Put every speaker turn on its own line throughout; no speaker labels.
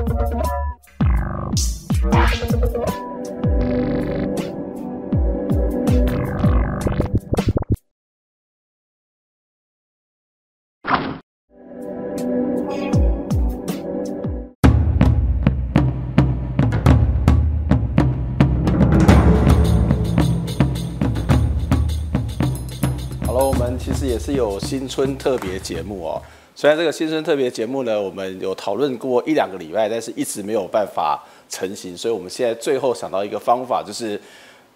好了，我们其实也是有新春特别节目哦。虽然这个新春特别节目呢，我们有讨论过一两个礼拜，但是一直没有办法成型。所以我们现在最后想到一个方法，就是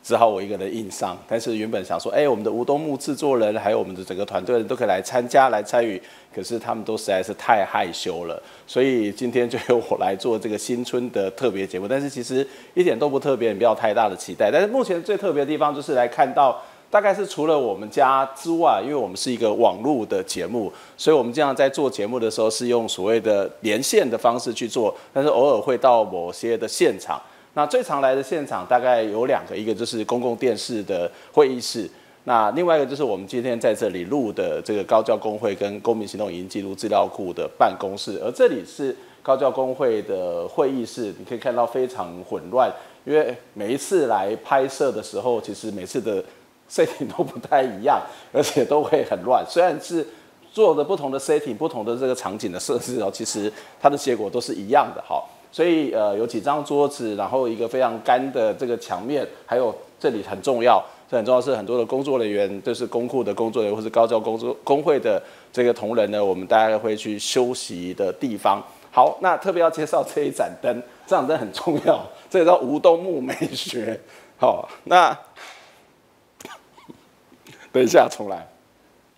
只好我一个人硬上。但是原本想说，哎，我们的吴东木制作人，还有我们的整个团队人都可以来参加、来参与，可是他们都实在是太害羞了。所以今天就由我来做这个新春的特别节目。但是其实一点都不特别，你不要太大的期待。但是目前最特别的地方就是来看到。大概是除了我们家之外，因为我们是一个网络的节目，所以我们经常在做节目的时候是用所谓的连线的方式去做，但是偶尔会到某些的现场。那最常来的现场大概有两个，一个就是公共电视的会议室，那另外一个就是我们今天在这里录的这个高教工会跟公民行动影音记录资料库的办公室，而这里是高教工会的会议室，你可以看到非常混乱，因为每一次来拍摄的时候，其实每次的 setting 都不太一样，而且都会很乱。虽然是做的不同的 setting、不同的这个场景的设置哦，其实它的结果都是一样的哈。所以呃，有几张桌子，然后一个非常干的这个墙面，还有这里很重要，这很重要是很多的工作人员，就是公库的工作人员或是高教工作工会的这个同仁呢，我们大家会去休息的地方。好，那特别要介绍这一盏灯，这盏灯很重要，这个叫吴东木美学。好，那。等一下，重来。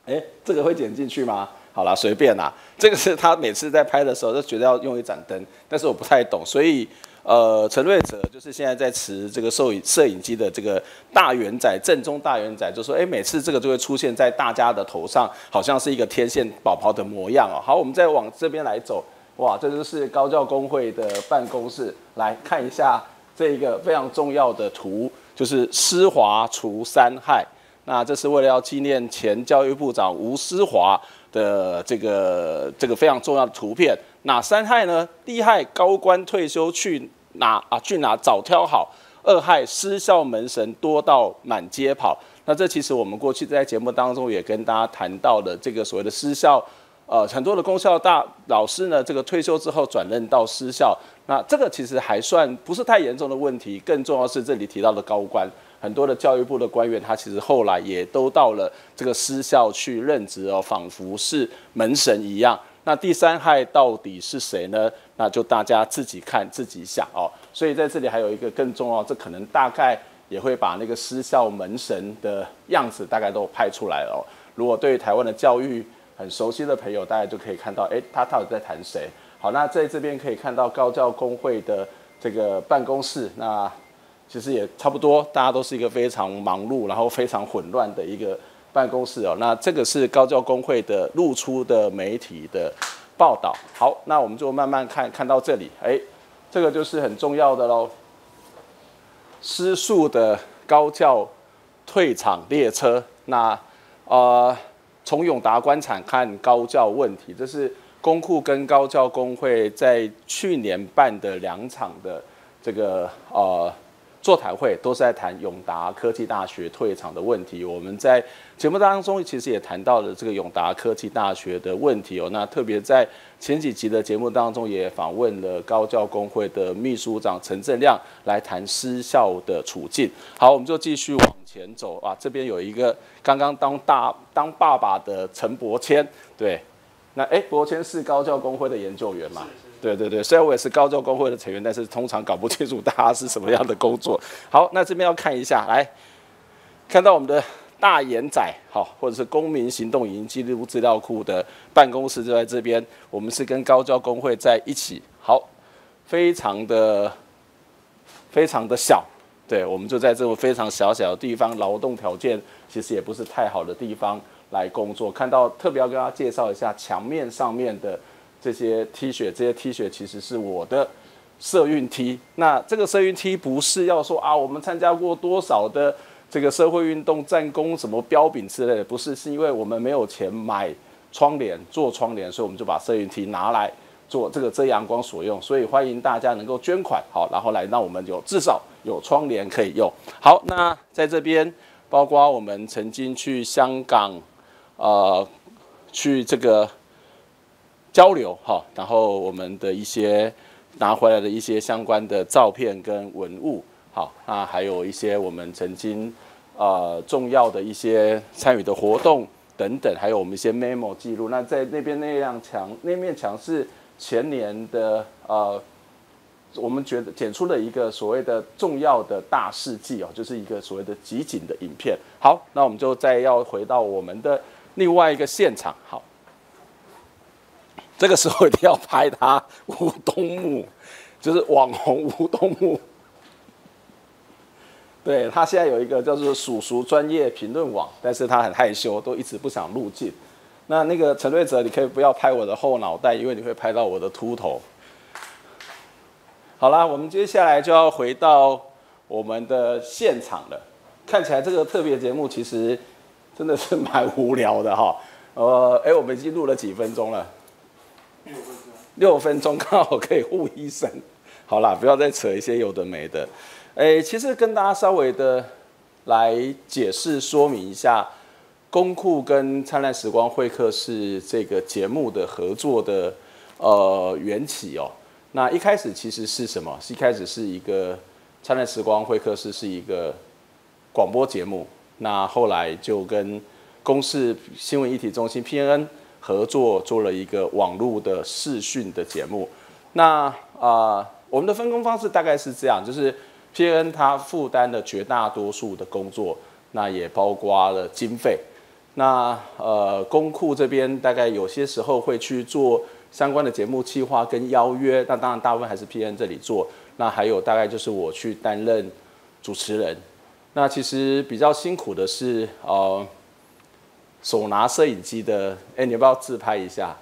哎，这个会剪进去吗？好了，随便啦。这个是他每次在拍的时候就觉得要用一盏灯，但是我不太懂，所以呃，陈瑞哲就是现在在持这个摄影摄影机的这个大圆仔，正宗大圆仔，就说哎，每次这个就会出现在大家的头上，好像是一个天线宝宝的模样哦。好，我们再往这边来走，哇，这就是高教工会的办公室，来看一下这一个非常重要的图，就是施华除三害。那这是为了要纪念前教育部长吴思华的这个这个非常重要的图片。哪三害呢？第一害高官退休去哪啊？去哪早挑好。二害私校门神多到满街跑。那这其实我们过去在节目当中也跟大家谈到了这个所谓的私校，呃，很多的公校大老师呢，这个退休之后转任到私校。那这个其实还算不是太严重的问题。更重要是这里提到的高官。很多的教育部的官员，他其实后来也都到了这个私校去任职哦，仿佛是门神一样。那第三害到底是谁呢？那就大家自己看自己想哦。所以在这里还有一个更重要，这可能大概也会把那个私校门神的样子大概都拍出来哦。如果对台湾的教育很熟悉的朋友，大家就可以看到，诶，他到底在谈谁？好，那在这边可以看到高教工会的这个办公室，那。其实也差不多，大家都是一个非常忙碌，然后非常混乱的一个办公室哦。那这个是高教工会的露出的媒体的报道。好，那我们就慢慢看，看到这里，哎，这个就是很重要的喽。失速的高教退场列车。那呃，从永达官场看高教问题，这是公库跟高教工会在去年办的两场的这个呃。座谈会都是在谈永达科技大学退场的问题。我们在节目当中其实也谈到了这个永达科技大学的问题哦。那特别在前几集的节目当中也访问了高教工会的秘书长陈正亮来谈私校的处境。好，我们就继续往前走啊。这边有一个刚刚当大当爸爸的陈伯谦，对，那诶，伯谦是高教工会的研究员嘛？对对对，虽然我也是高教工会的成员，但是通常搞不清楚大家是什么样的工作。好，那这边要看一下，来看到我们的大眼仔，好，或者是公民行动影音记录资料库的办公室就在这边。我们是跟高教工会在一起，好，非常的非常的小，对，我们就在这种非常小小的地方，劳动条件其实也不是太好的地方来工作。看到特别要跟大家介绍一下墙面上面的。这些 T 恤，这些 T 恤其实是我的社运 T。那这个社运 T 不是要说啊，我们参加过多少的这个社会运动、战功什么标炳之类的，不是，是因为我们没有钱买窗帘做窗帘，所以我们就把社运 T 拿来做这个遮阳光所用，所以欢迎大家能够捐款，好，然后来让我们有至少有窗帘可以用。好，那在这边，包括我们曾经去香港，呃，去这个交流，哈，然后我们的一些拿回来的一些相关的照片跟文物，好，那还有一些我们曾经呃重要的一些参与的活动等等，还有我们一些 memo 记录。那在那边那辆墙，那面墙是。前年的呃，我们觉得剪出了一个所谓的重要的大事记哦，就是一个所谓的集锦的影片。好，那我们就再要回到我们的另外一个现场。好，这个时候一定要拍他吴东木，就是网红吴东木。对，他现在有一个叫做“叔叔专业评论网”，但是他很害羞，都一直不想入镜。那那个陈瑞哲，你可以不要拍我的后脑袋，因为你会拍到我的秃头。好啦，我们接下来就要回到我们的现场了。看起来这个特别节目其实真的是蛮无聊的哈。呃，哎，我们已经录了几分钟了？六分钟。刚好可以护一声。好啦，不要再扯一些有的没的。哎，其实跟大家稍微的来解释说明一下。公库跟灿烂时光会客室这个节目的合作的呃缘起哦，那一开始其实是什么？是一开始是一个灿烂时光会客室是一个广播节目，那后来就跟公视新闻议题中心 PNN 合作做了一个网络的视讯的节目。那啊、呃，我们的分工方式大概是这样，就是 PN 他负担了绝大多数的工作，那也包括了经费。那呃，公库这边大概有些时候会去做相关的节目企划跟邀约，那当然大部分还是 P N 这里做。那还有大概就是我去担任主持人。那其实比较辛苦的是，呃，手拿摄影机的，哎，你要不要自拍一下？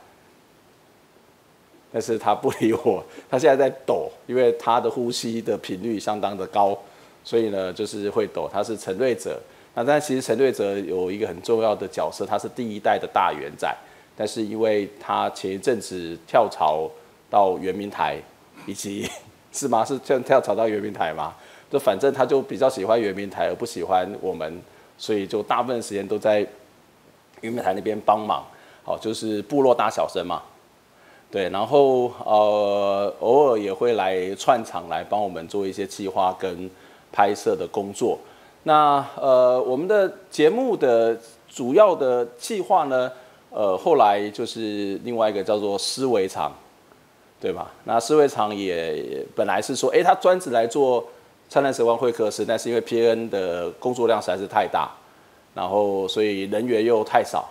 但是他不理我，他现在在抖，因为他的呼吸的频率相当的高，所以呢就是会抖。他是陈瑞哲。那但其实陈瑞哲有一个很重要的角色，他是第一代的大元仔，但是因为他前一阵子跳槽到圆明台，以及是吗？是这样跳槽到圆明台吗？就反正他就比较喜欢圆明台，而不喜欢我们，所以就大部分时间都在云美台那边帮忙，好，就是部落大小生嘛，对，然后呃偶尔也会来串场来帮我们做一些企划跟拍摄的工作。那呃，我们的节目的主要的计划呢，呃，后来就是另外一个叫做思维长，对吧？那思维长也本来是说，哎，他专职来做灿烂时光会客室，但是因为 P N 的工作量实在是太大，然后所以人员又太少。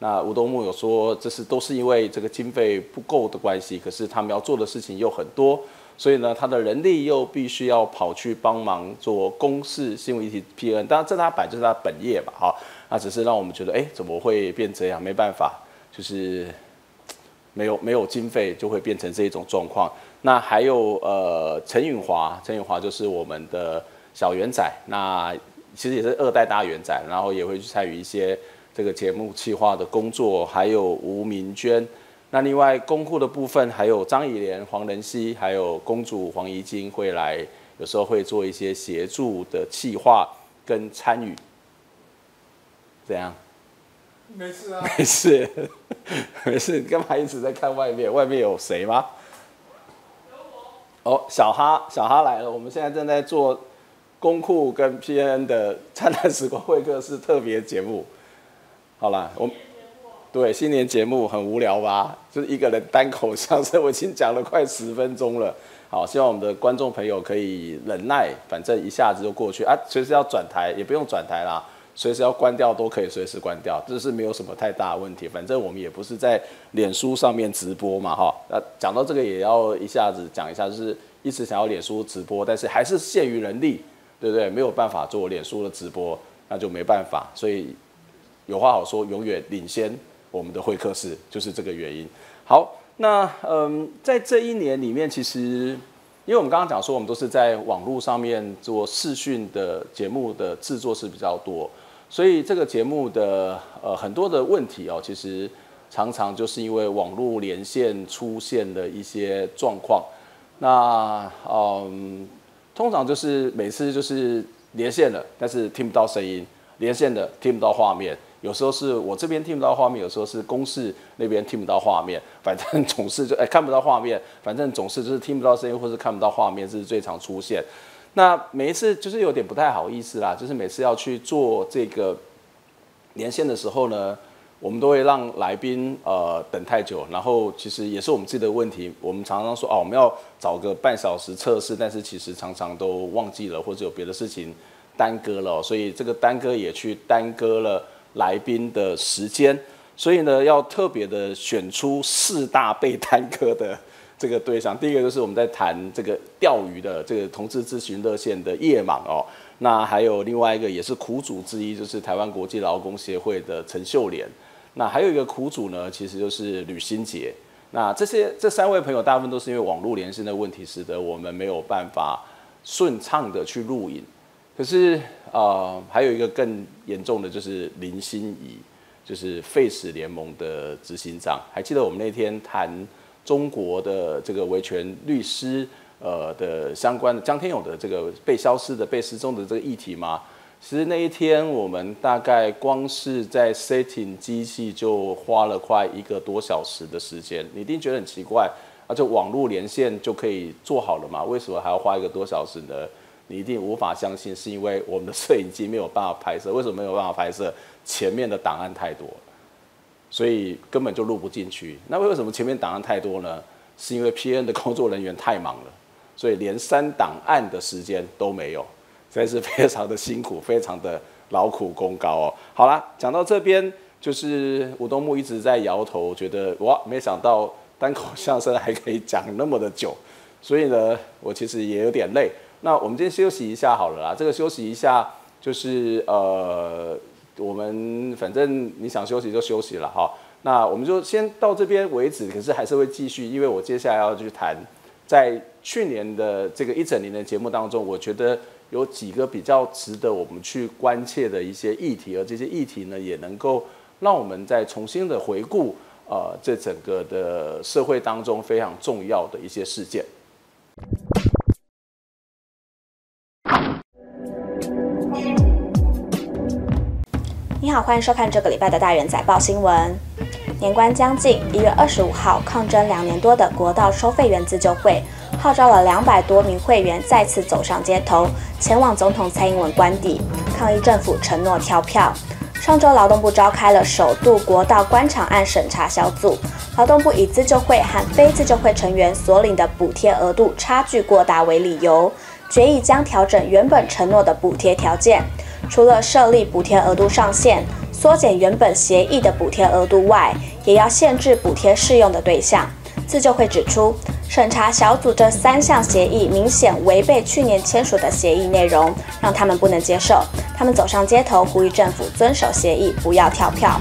那吴东木有说，这是都是因为这个经费不够的关系，可是他们要做的事情又很多。所以呢，他的人力又必须要跑去帮忙做公视新闻议题 PN 当然这他摆就是他本业吧，哈，那只是让我们觉得，哎，怎么会变这样？没办法，就是没有没有经费，就会变成这一种状况。那还有呃，陈允华，陈允华就是我们的小圆仔，那其实也是二代大元展，然后也会去参与一些这个节目企划的工作，还有吴明娟。那另外公库的部分，还有张以莲、黄仁熙，还有公主黄怡晶会来，有时候会做一些协助的企划跟参与。怎样？
没事啊。
没事，没事。你干嘛一直在看外面？外面有谁吗？有我。哦，小哈，小哈来了。我们现在正在做公库跟 P.N. 的灿烂时光会客室特别节目。好了，我。对，新年节目很无聊吧？就是一个人单口相声，我已经讲了快十分钟了。好，希望我们的观众朋友可以忍耐，反正一下子就过去啊。随时要转台也不用转台啦，随时要关掉都可以随时关掉，这是没有什么太大问题。反正我们也不是在脸书上面直播嘛，哈。那讲到这个也要一下子讲一下，就是一直想要脸书直播，但是还是限于人力，对不对？没有办法做脸书的直播，那就没办法。所以有话好说，永远领先。我们的会客室就是这个原因。好，那嗯，在这一年里面，其实因为我们刚刚讲说，我们都是在网络上面做视讯的节目的制作是比较多，所以这个节目的呃很多的问题哦，其实常常就是因为网络连线出现的一些状况。那嗯，通常就是每次就是连线了，但是听不到声音；连线了，听不到画面。有时候是我这边听不到画面，有时候是公司那边听不到画面。反正总是就哎看不到画面，反正总是就是听不到声音，或是看不到画面，这是最常出现。那每一次就是有点不太好意思啦，就是每次要去做这个连线的时候呢，我们都会让来宾呃等太久，然后其实也是我们自己的问题。我们常常说哦，我们要找个半小时测试，但是其实常常都忘记了，或者有别的事情耽搁了，所以这个耽搁也去耽搁了。来宾的时间，所以呢，要特别的选出四大被耽搁的这个对象。第一个就是我们在谈这个钓鱼的这个同志咨询热线的叶莽哦，那还有另外一个也是苦主之一，就是台湾国际劳工协会的陈秀莲。那还有一个苦主呢，其实就是吕新杰。那这些这三位朋友，大部分都是因为网络连线的问题，使得我们没有办法顺畅的去录影。可是，呃，还有一个更严重的就是林心怡，就是 Face 联盟的执行长。还记得我们那天谈中国的这个维权律师，呃的相关的江天勇的这个被消失的、被失踪的这个议题吗？其实那一天我们大概光是在 setting 机器就花了快一个多小时的时间。你一定觉得很奇怪，啊，就网络连线就可以做好了嘛？为什么还要花一个多小时呢？你一定无法相信，是因为我们的摄影机没有办法拍摄。为什么没有办法拍摄？前面的档案太多，所以根本就录不进去。那为什么前面档案太多呢？是因为 PN 的工作人员太忙了，所以连删档案的时间都没有，真是非常的辛苦，非常的劳苦功高哦。好啦，讲到这边，就是吴东木一直在摇头，觉得哇，没想到单口相声还可以讲那么的久，所以呢，我其实也有点累。那我们今天休息一下好了啦，这个休息一下就是呃，我们反正你想休息就休息了哈。那我们就先到这边为止，可是还是会继续，因为我接下来要去谈，在去年的这个一整年的节目当中，我觉得有几个比较值得我们去关切的一些议题，而这些议题呢，也能够让我们再重新的回顾呃，这整个的社会当中非常重要的一些事件。
你好，欢迎收看这个礼拜的大元载报新闻。年关将近，一月二十五号，抗争两年多的国道收费员自救会号召了两百多名会员再次走上街头，前往总统蔡英文官邸抗议政府承诺跳票。上周劳动部召开了首度国道官场案审查小组，劳动部以自救会和非自救会成员所领的补贴额度差距过大为理由，决议将调整原本承诺的补贴条件。除了设立补贴额度上限、缩减原本协议的补贴额度外，也要限制补贴适用的对象。自救会指出，审查小组这三项协议明显违背去年签署的协议内容，让他们不能接受。他们走上街头，呼吁政府遵守协议，不要跳票。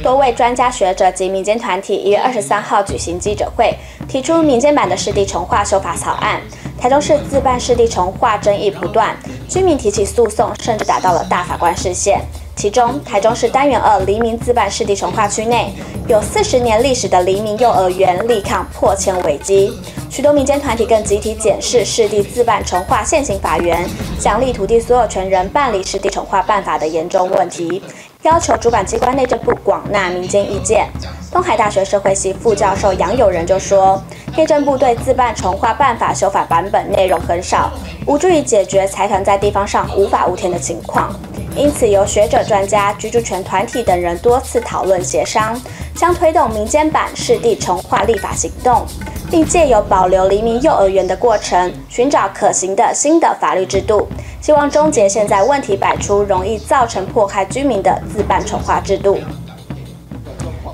多位专家学者及民间团体一月二十三号举行记者会，提出民间版的湿地重划修法草案。台中市自办湿地重划争议不断，居民提起诉讼，甚至打到了大法官视线。其中，台中市单元二黎明自办湿地重化区内有四十年历史的黎明幼儿园力抗破迁危机，许多民间团体更集体检视湿地自办重化现行法源，奖励土地所有权人办理湿地重化办法的严重问题。要求主管机关内政部广纳民间意见。东海大学社会系副教授杨友仁就说，内政部对自办重划办法修法版本内容很少，无助于解决财团在地方上无法无天的情况。因此，由学者、专家、居住权团体等人多次讨论协商，将推动民间版市地重划立法行动，并借由保留黎明幼儿园的过程，寻找可行的新的法律制度。希望终结现在问题百出、容易造成迫害居民的自办丑化制度。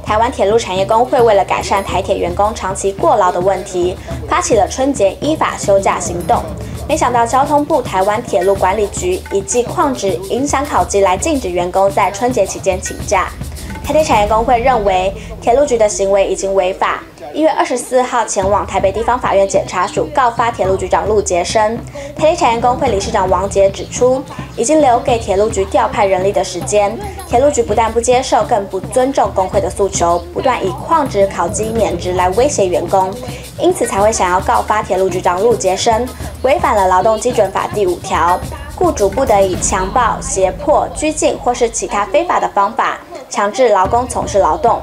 台湾铁路产业工会为了改善台铁员工长期过劳的问题，发起了春节依法休假行动。没想到交通部台湾铁路管理局以记旷职影响考级来禁止员工在春节期间请假。台铁产业工会认为铁路局的行为已经违法，一月二十四号前往台北地方法院检察署告发铁路局长陆杰生。台铁产业工会理事长王杰指出，已经留给铁路局调派人力的时间，铁路局不但不接受，更不尊重工会的诉求，不断以旷职、考绩、免职来威胁员工，因此才会想要告发铁路局长陆杰生，违反了劳动基准法第五条，雇主不得以强暴、胁迫、拘禁或是其他非法的方法强制劳工从事劳动。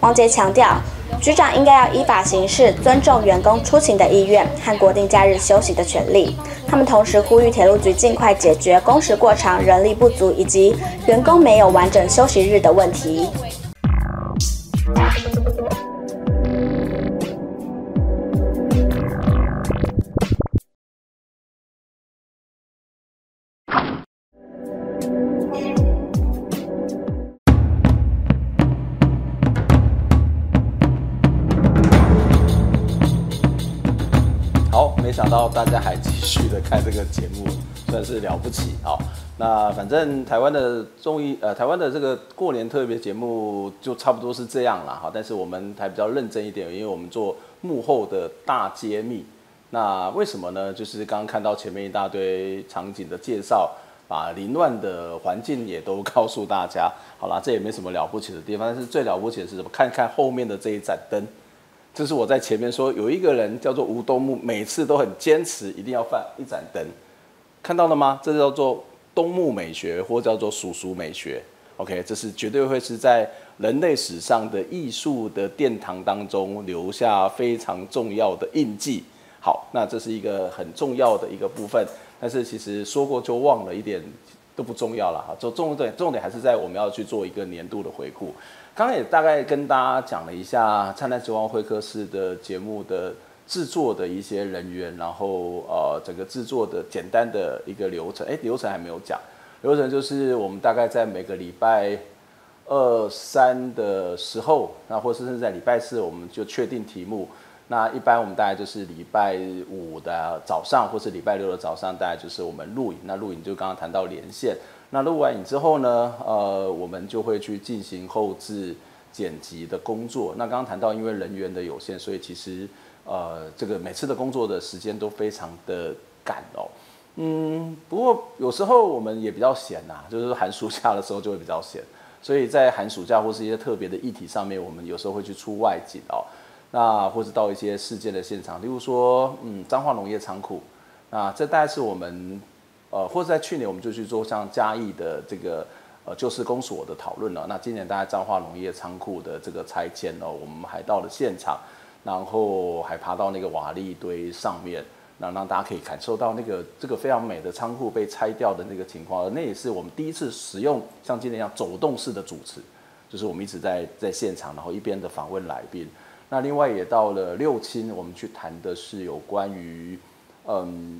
王杰强调。局长应该要依法行事，尊重员工出勤的意愿和国定假日休息的权利。他们同时呼吁铁路局尽快解决工时过长、人力不足以及员工没有完整休息日的问
题。到大家还继续的看这个节目，算是了不起啊！那反正台湾的综艺，呃，台湾的这个过年特别节目就差不多是这样了哈。但是我们还比较认真一点，因为我们做幕后的大揭秘。那为什么呢？就是刚刚看到前面一大堆场景的介绍，把凌乱的环境也都告诉大家。好啦，这也没什么了不起的地方，但是最了不起的是什么？看看后面的这一盏灯。就是我在前面说，有一个人叫做吴东木，每次都很坚持一定要放一盏灯，看到了吗？这叫做东木美学，或叫做叔叔美学。OK，这是绝对会是在人类史上的艺术的殿堂当中留下非常重要的印记。好，那这是一个很重要的一个部分，但是其实说过就忘了，一点都不重要了哈。就重点重点还是在我们要去做一个年度的回顾。刚刚也大概跟大家讲了一下《灿烂之光会客室》的节目的制作的一些人员，然后呃整个制作的简单的一个流程。哎，流程还没有讲，流程就是我们大概在每个礼拜二三的时候，那或者是在礼拜四，我们就确定题目。那一般我们大概就是礼拜五的早上，或是礼拜六的早上，大概就是我们录影。那录影就刚刚谈到连线。那录完影之后呢，呃，我们就会去进行后制剪辑的工作。那刚刚谈到，因为人员的有限，所以其实呃，这个每次的工作的时间都非常的赶哦。嗯，不过有时候我们也比较闲呐、啊，就是寒暑假的时候就会比较闲，所以在寒暑假或是一些特别的议题上面，我们有时候会去出外景哦。那或是到一些事件的现场，例如说，嗯，彰化农业仓库，那这大概是我们。呃，或者在去年我们就去做像嘉义的这个呃旧市公所的讨论了。那今年大家彰化农业仓库的这个拆迁哦，我们还到了现场，然后还爬到那个瓦砾堆上面，那让大家可以感受到那个这个非常美的仓库被拆掉的那个情况。那也是我们第一次使用像今天一样走动式的主持，就是我们一直在在现场，然后一边的访问来宾。那另外也到了六轻，我们去谈的是有关于嗯。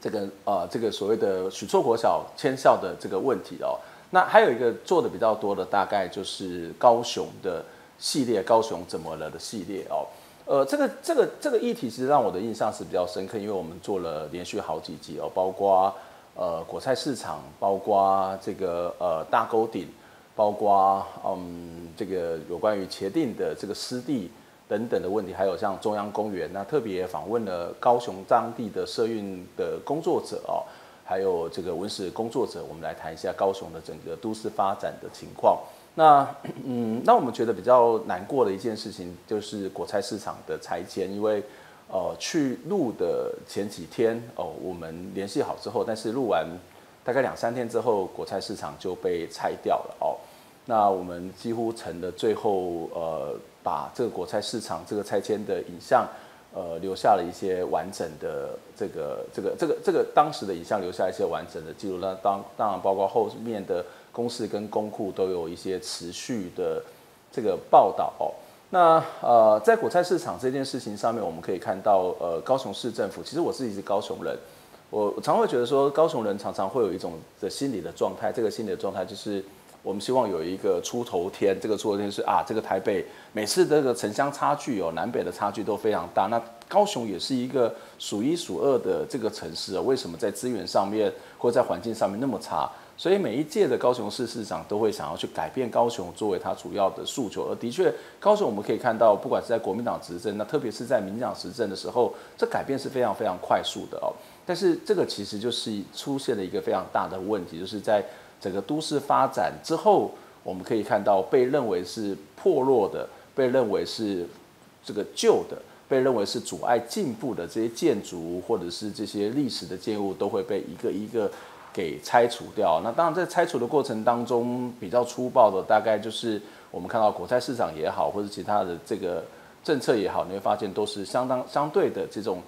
这个呃，这个所谓的许厝国小迁校的这个问题哦，那还有一个做的比较多的，大概就是高雄的系列，高雄怎么了的系列哦，呃，这个这个这个议题其实让我的印象是比较深刻，因为我们做了连续好几集哦，包括呃果菜市场，包括这个呃大沟顶，包括嗯这个有关于茄萣的这个湿地。等等的问题，还有像中央公园，那特别访问了高雄当地的社运的工作者哦，还有这个文史工作者，我们来谈一下高雄的整个都市发展的情况。那嗯，那我们觉得比较难过的一件事情，就是国菜市场的拆迁，因为呃去录的前几天哦，我们联系好之后，但是录完大概两三天之后，国菜市场就被拆掉了哦。那我们几乎成了最后呃。把这个果菜市场这个拆迁的影像，呃，留下了一些完整的这个这个这个这个当时的影像，留下一些完整的记录。那当当然包括后面的公示跟公库都有一些持续的这个报道哦。那呃，在果菜市场这件事情上面，我们可以看到，呃，高雄市政府，其实我自己是高雄人，我常会觉得说，高雄人常常会有一种的心理的状态，这个心理的状态就是。我们希望有一个出头天，这个出头天是啊，这个台北每次这个城乡差距哦，南北的差距都非常大。那高雄也是一个数一数二的这个城市哦，为什么在资源上面或在环境上面那么差？所以每一届的高雄市市长都会想要去改变高雄作为他主要的诉求。而的确，高雄我们可以看到，不管是在国民党执政，那特别是在民进党执政的时候，这改变是非常非常快速的哦。但是这个其实就是出现了一个非常大的问题，就是在整个都市发展之后，我们可以看到被认为是破落的，被认为是这个旧的，被认为是阻碍进步的这些建筑或者是这些历史的建物，都会被一个一个。给拆除掉。那当然，在拆除的过程当中，比较粗暴的大概就是我们看到国债市场也好，或者其他的这个政策也好，你会发现都是相当相对的这种，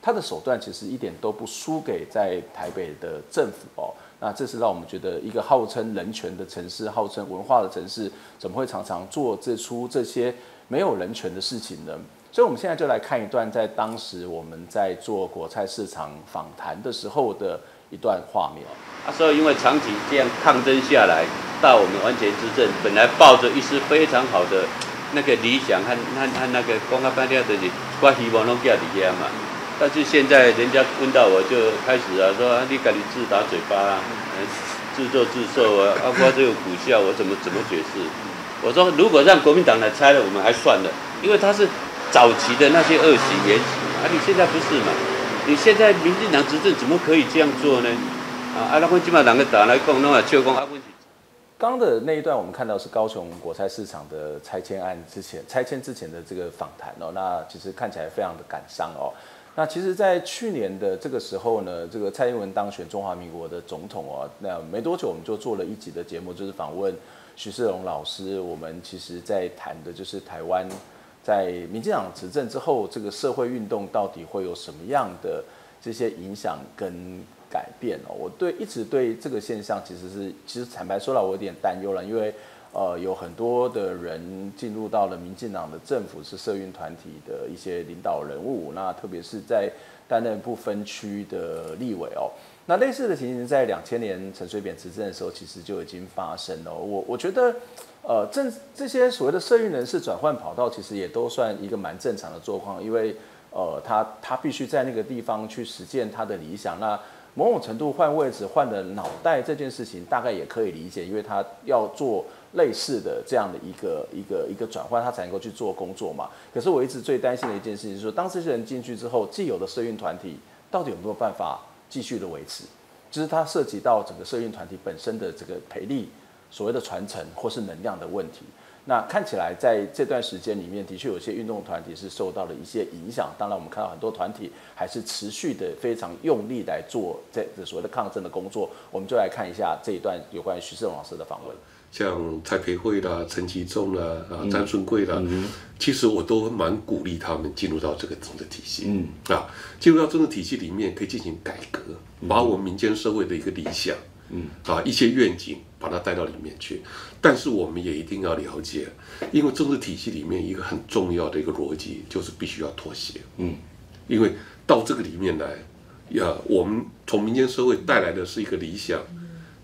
它的手段其实一点都不输给在台北的政府哦。那这是让我们觉得一个号称人权的城市，号称文化的城市，怎么会常常做这出这些没有人权的事情呢？所以，我们现在就来看一段在当时我们在做国菜市场访谈的时候的。一段画面
啊，所以因为长期这样抗争下来，到我们完全执政，本来抱着一丝非常好的那个理想和和和那个公开办的东西，我希望拢叫底下嘛。但是现在人家问到我就开始啊，说你赶紧自打嘴巴啊，自作自受啊，包括这个苦笑，我怎么怎么解释？我说如果让国民党来拆了，我们还算了，因为他是早期的那些恶习原习啊，你现在不是嘛？你现在民进党执政怎么可以这样做呢？啊，阿拉坤基本上两个党来共弄啊，就共阿坤。
刚的那一段，我们看到是高雄果菜市场的拆迁案之前，拆迁之前的这个访谈哦，那其实看起来非常的感伤哦。那其实，在去年的这个时候呢，这个蔡英文当选中华民国的总统哦，那没多久我们就做了一集的节目，就是访问许世荣老师。我们其实在谈的就是台湾。在民进党执政之后，这个社会运动到底会有什么样的这些影响跟改变哦？我对一直对这个现象其实是，其实坦白说了，我有点担忧了，因为呃有很多的人进入到了民进党的政府，是社运团体的一些领导人物，那特别是在担任不分区的立委哦。那类似的情形在两千年陈水扁执政的时候，其实就已经发生了。我我觉得，呃，正这些所谓的社运人士转换跑道，其实也都算一个蛮正常的状况，因为呃，他他必须在那个地方去实践他的理想。那某种程度换位置、换了脑袋这件事情，大概也可以理解，因为他要做类似的这样的一个一个一个转换，他才能够去做工作嘛。可是我一直最担心的一件事情是说，当这些人进去之后，既有的社运团体到底有没有办法？继续的维持，就是它涉及到整个社运团体本身的这个培力、所谓的传承或是能量的问题。那看起来在这段时间里面，的确有些运动团体是受到了一些影响。当然，我们看到很多团体还是持续的非常用力来做这所谓的抗争的工作。我们就来看一下这一段有关于徐世龙老师的访问。
像蔡培慧啦、陈其仲啦、啊张顺贵啦，嗯、其实我都蛮鼓励他们进入到这个政治体系。嗯啊，进入到政治体系里面可以进行改革，把我们民间社会的一个理想，嗯啊一些愿景，把它带到里面去。但是我们也一定要了解，因为政治体系里面一个很重要的一个逻辑就是必须要妥协。嗯，因为到这个里面来，呀，我们从民间社会带来的是一个理想、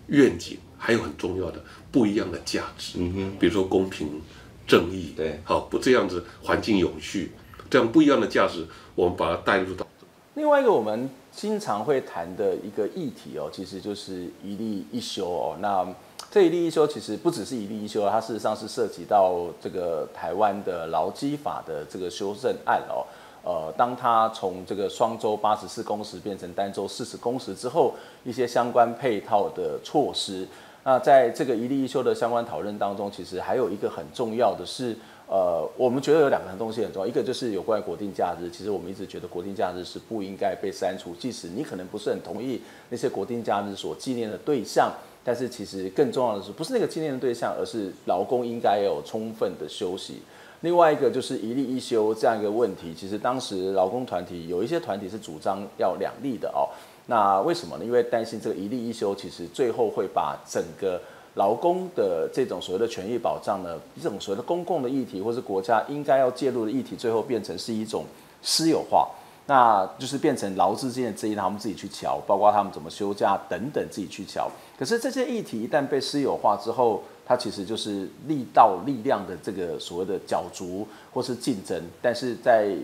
愿景。还有很重要的不一样的价值，嗯哼，比如说公平、正义，对，好不这样子，环境永续，这样不一样的价值，我们把它带入到。
另外一个我们经常会谈的一个议题哦，其实就是一例一休哦。那这一例一休其实不只是一例一休，它事实上是涉及到这个台湾的劳基法的这个修正案哦。呃，当它从这个双周八十四工时变成单周四十工时之后，一些相关配套的措施。那在这个一例一休的相关讨论当中，其实还有一个很重要的是，呃，我们觉得有两个东西很重要，一个就是有关于国定假日，其实我们一直觉得国定假日是不应该被删除，即使你可能不是很同意那些国定假日所纪念的对象，但是其实更重要的是，不是那个纪念的对象，而是劳工应该有充分的休息。另外一个就是一例一休这样一个问题，其实当时劳工团体有一些团体是主张要两例的哦。那为什么呢？因为担心这个一例一休，其实最后会把整个劳工的这种所谓的权益保障呢，这种所谓的公共的议题，或是国家应该要介入的议题，最后变成是一种私有化，那就是变成劳资之间的争议，他们自己去乔，包括他们怎么休假等等自己去乔。可是这些议题一旦被私有化之后，它其实就是力道力量的这个所谓的角逐或是竞争，但是在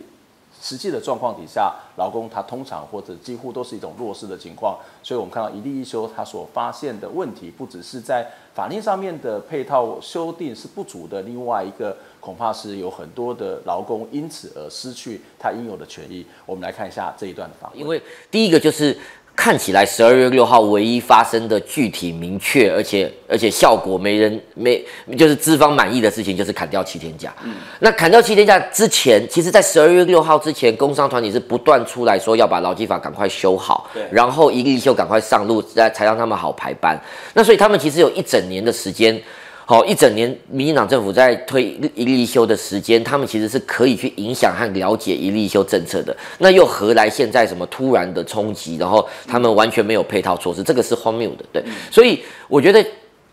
实际的状况底下，劳工他通常或者几乎都是一种弱势的情况，所以我们看到一例一修他所发现的问题，不只是在法律上面的配套修订是不足的，另外一个恐怕是有很多的劳工因此而失去他应有的权益。我们来看一下这一段的法，
因为第一个就是。看起来十二月六号唯一发生的具体明确，而且而且效果没人没就是资方满意的事情，就是砍掉七天假。嗯，那砍掉七天假之前，其实在十二月六号之前，工商团体是不断出来说要把劳基法赶快修好，对，然后一例一休赶快上路，才才让他们好排班。那所以他们其实有一整年的时间。好，一整年，民进党政府在推一立一休的时间，他们其实是可以去影响和了解一立一休政策的。那又何来现在什么突然的冲击，然后他们完全没有配套措施，这个是荒谬的。对，所以我觉得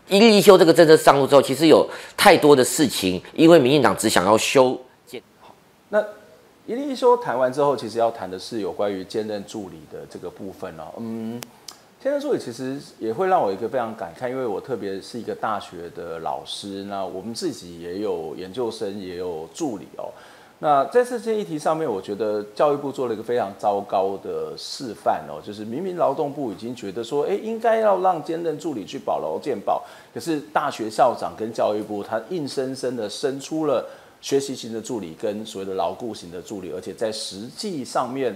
一立一休这个政策上路之后，其实有太多的事情，因为民进党只想要修建。
好，那一立一休谈完之后，其实要谈的是有关于兼任助理的这个部分哦。嗯。兼任助理其实也会让我一个非常感慨，因为我特别是一个大学的老师，那我们自己也有研究生，也有助理哦。那在这些议题上面，我觉得教育部做了一个非常糟糕的示范哦，就是明明劳动部已经觉得说，诶，应该要让兼任助理去保劳健保，可是大学校长跟教育部他硬生生的生出了学习型的助理跟所谓的劳雇型的助理，而且在实际上面。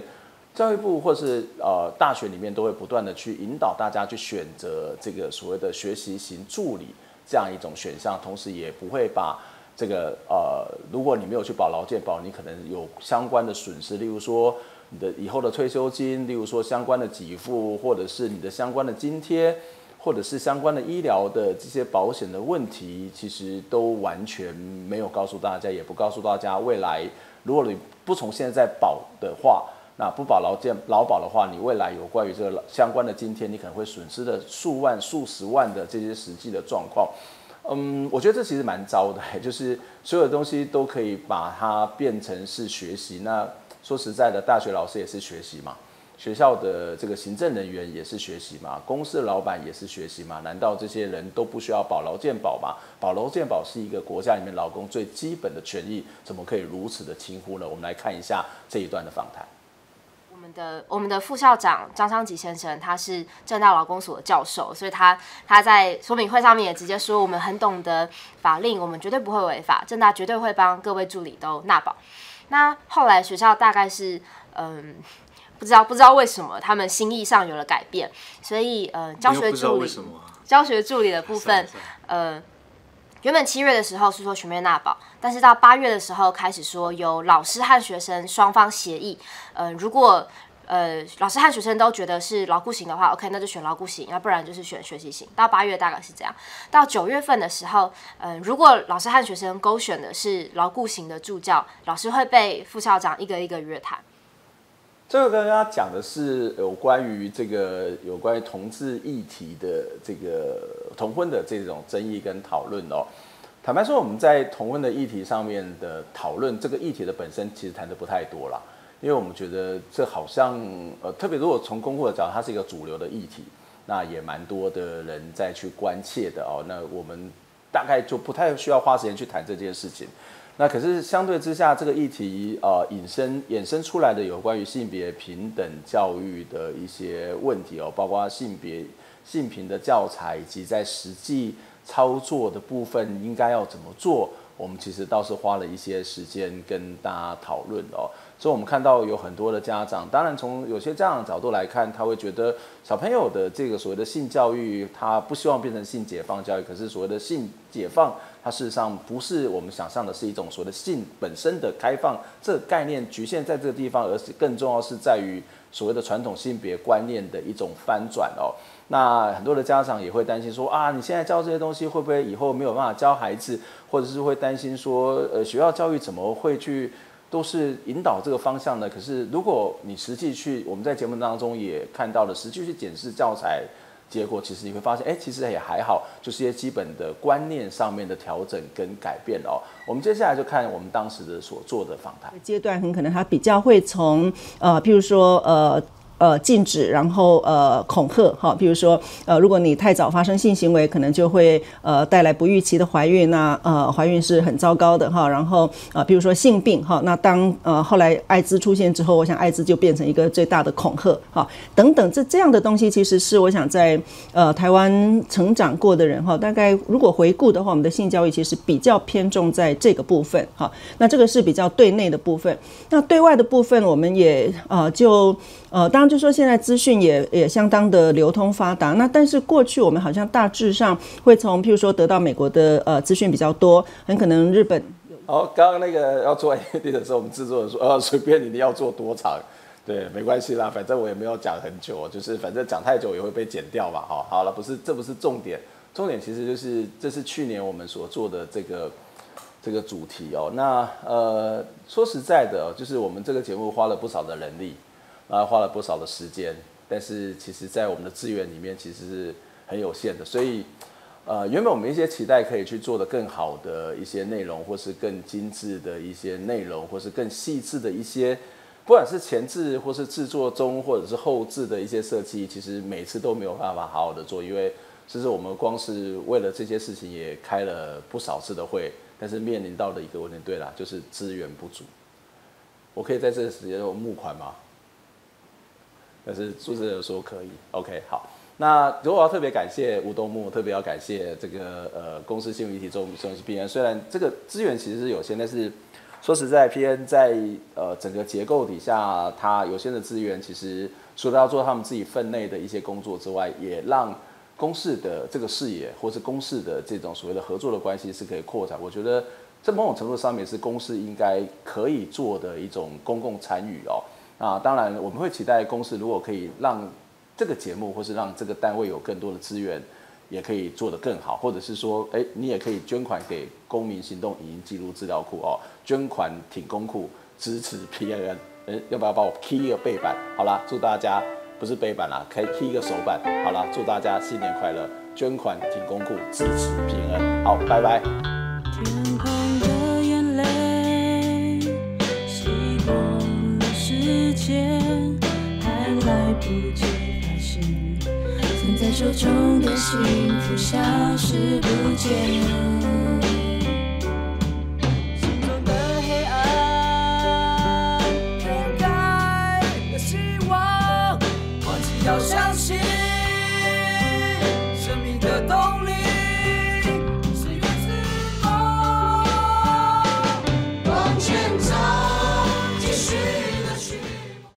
教育部或是呃大学里面都会不断的去引导大家去选择这个所谓的学习型助理这样一种选项，同时也不会把这个呃如果你没有去保劳健保，你可能有相关的损失，例如说你的以后的退休金，例如说相关的给付，或者是你的相关的津贴，或者是相关的医疗的这些保险的问题，其实都完全没有告诉大家，也不告诉大家未来如果你不从现在在保的话。那不保劳健劳保的话，你未来有关于这个相关的津贴，你可能会损失的数万、数十万的这些实际的状况。嗯，我觉得这其实蛮糟的，就是所有的东西都可以把它变成是学习。那说实在的，大学老师也是学习嘛，学校的这个行政人员也是学习嘛，公司的老板也是学习嘛。难道这些人都不需要保劳健保吗？保劳健保是一个国家里面劳工最基本的权益，怎么可以如此的轻忽呢？我们来看一下这一段的访谈。
我们的我们的副校长张昌吉先生，他是政大劳工所的教授，所以他他在说明会上面也直接说，我们很懂得法令，我们绝对不会违法，政大绝对会帮各位助理都纳保。那后来学校大概是嗯，不知道不知道为什么他们心意上有了改变，所以呃教学助理教学助理的部分呃。原本七月的时候是说全面纳保，但是到八月的时候开始说由老师和学生双方协议，呃，如果呃老师和学生都觉得是牢固型的话，OK，那就选牢固型，要不然就是选学习型。到八月大概是这样，到九月份的时候，嗯、呃，如果老师和学生勾选的是牢固型的助教，老师会被副校长一个一个约谈。
这个跟大家讲的是有关于这个有关于同志议题的这个同婚的这种争议跟讨论哦。坦白说，我们在同婚的议题上面的讨论，这个议题的本身其实谈的不太多啦，因为我们觉得这好像呃，特别如果从公共的角度，它是一个主流的议题，那也蛮多的人在去关切的哦。那我们大概就不太需要花时间去谈这件事情。那可是相对之下，这个议题呃引申衍生出来的有关于性别平等教育的一些问题哦，包括性别性平的教材以及在实际操作的部分应该要怎么做，我们其实倒是花了一些时间跟大家讨论哦。所以我们看到有很多的家长，当然从有些家长角度来看，他会觉得小朋友的这个所谓的性教育，他不希望变成性解放教育，可是所谓的性解放。它事实上不是我们想象的，是一种所谓的性本身的开放，这个概念局限在这个地方，而是更重要是在于所谓的传统性别观念的一种翻转哦。那很多的家长也会担心说啊，你现在教这些东西会不会以后没有办法教孩子，或者是会担心说，呃，学校教育怎么会去都是引导这个方向呢？可是如果你实际去，我们在节目当中也看到了，实际去检视教材。结果其实你会发现，哎，其实也还好，就是一些基本的观念上面的调整跟改变哦。我们接下来就看我们当时的所做的访谈。
阶段很可能他比较会从呃，譬如说呃，呃禁止，然后呃恐吓哈，比如说呃如果你太早发生性行为，可能就会呃带来不预期的怀孕，那呃怀孕是很糟糕的哈。然后呃比如说性病哈，那当呃后来艾滋出现之后，我想艾滋就变成一个最大的恐吓哈等等这这样的东西，其实是我想在呃台湾成长过的人哈，大概如果回顾的话，我们的性教育其实比较偏重在这个部分哈。那这个是比较对内的部分，那对外的部分，我们也呃就呃当然就说现在资讯也也相当的流通发达，那但是过去我们好像大致上会从譬如说得到美国的呃资讯比较多，很可能日本。
好，刚刚那个要做 AED 的时候，我们制作人说呃随便你，你要做多长，对，没关系啦，反正我也没有讲很久，就是反正讲太久也会被剪掉嘛，好，好了，不是这不是重点，重点其实就是这是去年我们所做的这个。这个主题哦，那呃说实在的，就是我们这个节目花了不少的人力，然后花了不少的时间，但是其实在我们的资源里面其实是很有限的，所以呃原本我们一些期待可以去做的更好的一些内容，或是更精致的一些内容，或是更细致的一些，不管是前置或是制作中或者是后置的一些设计，其实每次都没有办法好好的做，因为其实我们光是为了这些事情也开了不少次的会。但是面临到的一个问题，对啦，就是资源不足。我可以在这个时间有募款吗？可是主持人说可以，OK，好。那如果要特别感谢吴东木，特别要感谢这个呃公司新闻议题中心 PN。虽然这个资源其实是有限，但是说实在，PN 在呃整个结构底下，它有限的资源，其实除了要做他们自己分内的一些工作之外，也让。公司的这个视野，或是公司的这种所谓的合作的关系是可以扩展。我觉得在某种程度上面是公司应该可以做的一种公共参与哦。啊，当然我们会期待公司如果可以让这个节目，或是让这个单位有更多的资源，也可以做得更好。或者是说，哎，你也可以捐款给公民行动影音记录资料库哦，捐款挺公库支持 PN。哎，要不要帮我 key 一个背板？好啦，祝大家。不是背板啦，可以贴一个手板。好了，祝大家新年快乐！捐款挺公库，支持平安。好，拜拜。不觉发现，藏在手中的幸福消失不见。